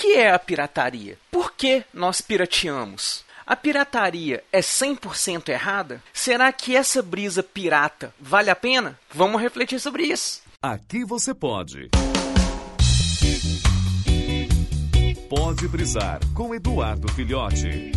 que é a pirataria? Por que nós pirateamos? A pirataria é 100% errada? Será que essa brisa pirata vale a pena? Vamos refletir sobre isso. Aqui você pode. Pode brisar com Eduardo Filhote.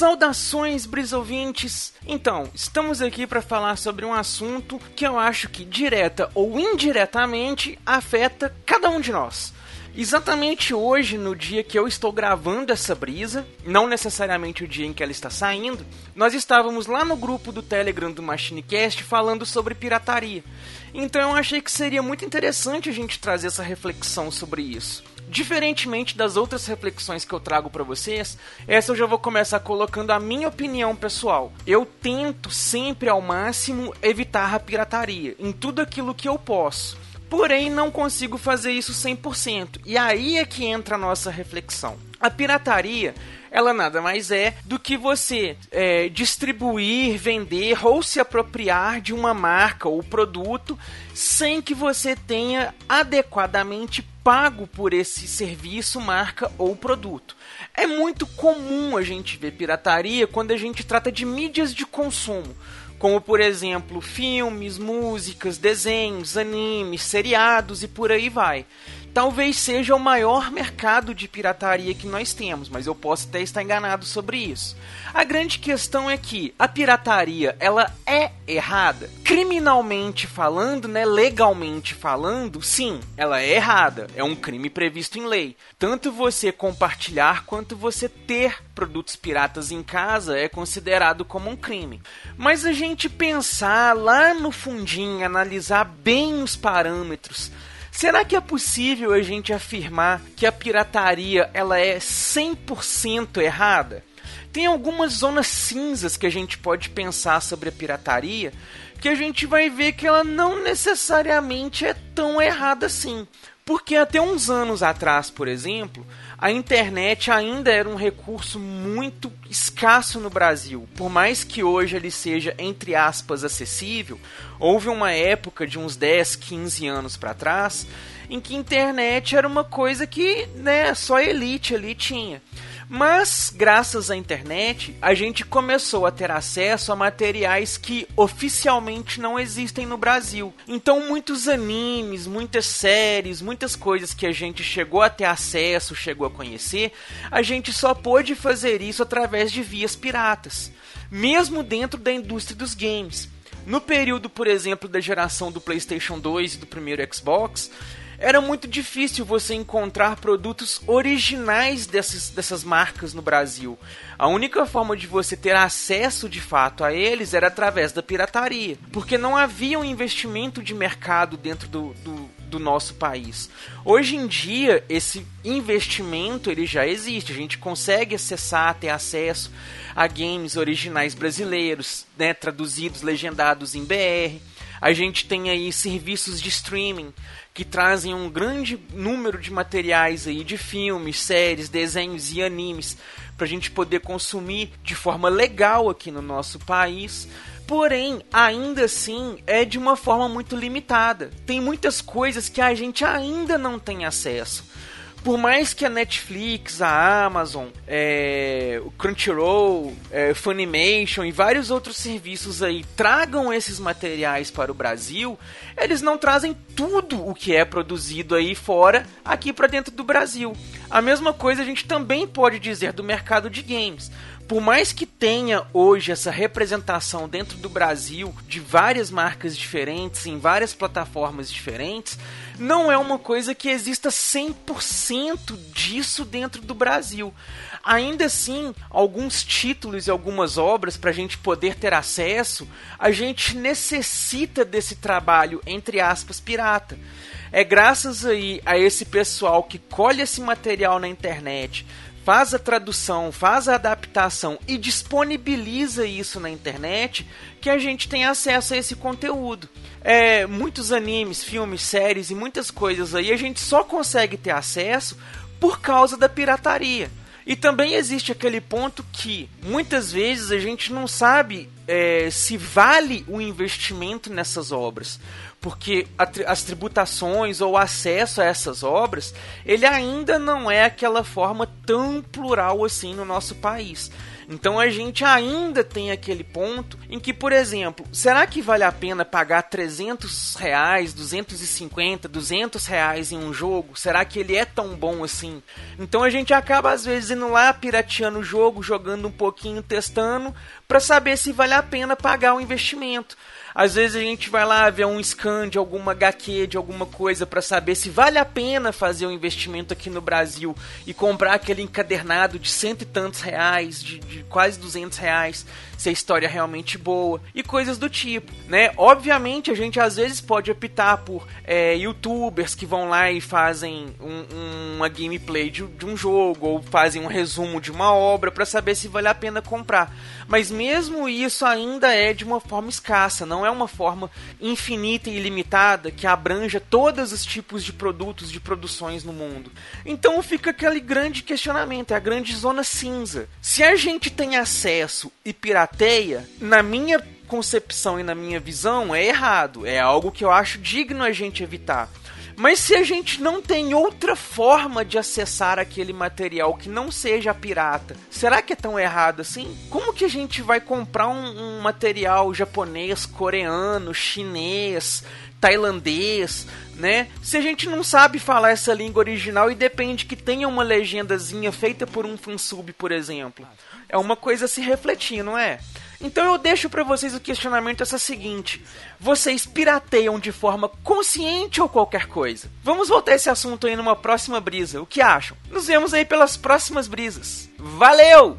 Saudações, brisouvintes! Então, estamos aqui para falar sobre um assunto que eu acho que direta ou indiretamente afeta cada um de nós. Exatamente hoje, no dia que eu estou gravando essa brisa, não necessariamente o dia em que ela está saindo, nós estávamos lá no grupo do Telegram do MachineCast falando sobre pirataria. Então eu achei que seria muito interessante a gente trazer essa reflexão sobre isso. Diferentemente das outras reflexões que eu trago para vocês, essa eu já vou começar colocando a minha opinião pessoal. Eu tento sempre ao máximo evitar a pirataria em tudo aquilo que eu posso. Porém, não consigo fazer isso 100%. E aí é que entra a nossa reflexão. A pirataria ela nada mais é do que você é, distribuir, vender ou se apropriar de uma marca ou produto sem que você tenha adequadamente pago por esse serviço, marca ou produto. É muito comum a gente ver pirataria quando a gente trata de mídias de consumo, como por exemplo filmes, músicas, desenhos, animes, seriados e por aí vai talvez seja o maior mercado de pirataria que nós temos, mas eu posso até estar enganado sobre isso. A grande questão é que a pirataria, ela é errada. Criminalmente falando, né, legalmente falando, sim, ela é errada. É um crime previsto em lei. Tanto você compartilhar quanto você ter produtos piratas em casa é considerado como um crime. Mas a gente pensar lá no fundinho, analisar bem os parâmetros, Será que é possível a gente afirmar que a pirataria ela é 100% errada? Tem algumas zonas cinzas que a gente pode pensar sobre a pirataria que a gente vai ver que ela não necessariamente é tão errada assim. Porque até uns anos atrás, por exemplo, a internet ainda era um recurso muito escasso no Brasil. Por mais que hoje ele seja, entre aspas, acessível, houve uma época de uns 10, 15 anos para trás em que internet era uma coisa que né, só elite ali tinha. Mas, graças à internet, a gente começou a ter acesso a materiais que oficialmente não existem no Brasil. Então, muitos animes, muitas séries, muitas coisas que a gente chegou a ter acesso, chegou a conhecer, a gente só pôde fazer isso através de vias piratas, mesmo dentro da indústria dos games. No período, por exemplo, da geração do PlayStation 2 e do primeiro Xbox, era muito difícil você encontrar produtos originais dessas, dessas marcas no Brasil. A única forma de você ter acesso de fato a eles era através da pirataria, porque não havia um investimento de mercado dentro do, do, do nosso país. Hoje em dia, esse investimento ele já existe, a gente consegue acessar, ter acesso a games originais brasileiros, né, traduzidos, legendados em BR. A gente tem aí serviços de streaming que trazem um grande número de materiais aí de filmes, séries, desenhos e animes para a gente poder consumir de forma legal aqui no nosso país. Porém, ainda assim, é de uma forma muito limitada. Tem muitas coisas que a gente ainda não tem acesso por mais que a Netflix, a Amazon, é, o Crunchyroll, é, Funimation e vários outros serviços aí tragam esses materiais para o Brasil, eles não trazem tudo o que é produzido aí fora aqui para dentro do Brasil. A mesma coisa a gente também pode dizer do mercado de games por mais que tenha hoje essa representação dentro do Brasil de várias marcas diferentes, em várias plataformas diferentes, não é uma coisa que exista 100% disso dentro do Brasil. Ainda assim, alguns títulos e algumas obras para a gente poder ter acesso, a gente necessita desse trabalho, entre aspas, pirata. É graças aí a esse pessoal que colhe esse material na internet, faz a tradução, faz a adaptação e disponibiliza isso na internet, que a gente tem acesso a esse conteúdo. É, muitos animes, filmes, séries e muitas coisas aí a gente só consegue ter acesso por causa da pirataria. E também existe aquele ponto que muitas vezes a gente não sabe é, se vale o investimento nessas obras. porque as tributações ou acesso a essas obras, ele ainda não é aquela forma tão plural assim no nosso país. Então a gente ainda tem aquele ponto em que, por exemplo, será que vale a pena pagar 300 reais, 250, 200 reais em um jogo? Será que ele é tão bom assim? Então a gente acaba às vezes indo lá pirateando o jogo, jogando um pouquinho, testando, para saber se vale a pena pagar o investimento. Às vezes a gente vai lá ver um scan de alguma HQ, de alguma coisa, para saber se vale a pena fazer um investimento aqui no Brasil e comprar aquele encadernado de cento e tantos reais, de, de quase duzentos reais, se a história é realmente boa e coisas do tipo, né? Obviamente a gente às vezes pode optar por é, youtubers que vão lá e fazem um, uma gameplay de, de, um jogo ou fazem um resumo de uma obra para saber se vale a pena comprar. Mas mesmo isso ainda é de uma forma escassa, não é uma forma infinita e ilimitada que abranja todos os tipos de produtos, de produções no mundo. Então fica aquele grande questionamento, é a grande zona cinza. Se a gente tem acesso e pirateia na minha concepção e na minha visão, é errado. É algo que eu acho digno a gente evitar. Mas se a gente não tem outra forma de acessar aquele material que não seja pirata, será que é tão errado assim? Como que a gente vai comprar um, um material japonês, coreano, chinês, tailandês, né? Se a gente não sabe falar essa língua original e depende que tenha uma legendazinha feita por um fansub, por exemplo. É uma coisa a se refletir, não é? Então eu deixo para vocês o questionamento essa seguinte: vocês pirateiam de forma consciente ou qualquer coisa? Vamos voltar esse assunto aí numa próxima brisa. O que acham? Nos vemos aí pelas próximas brisas. Valeu!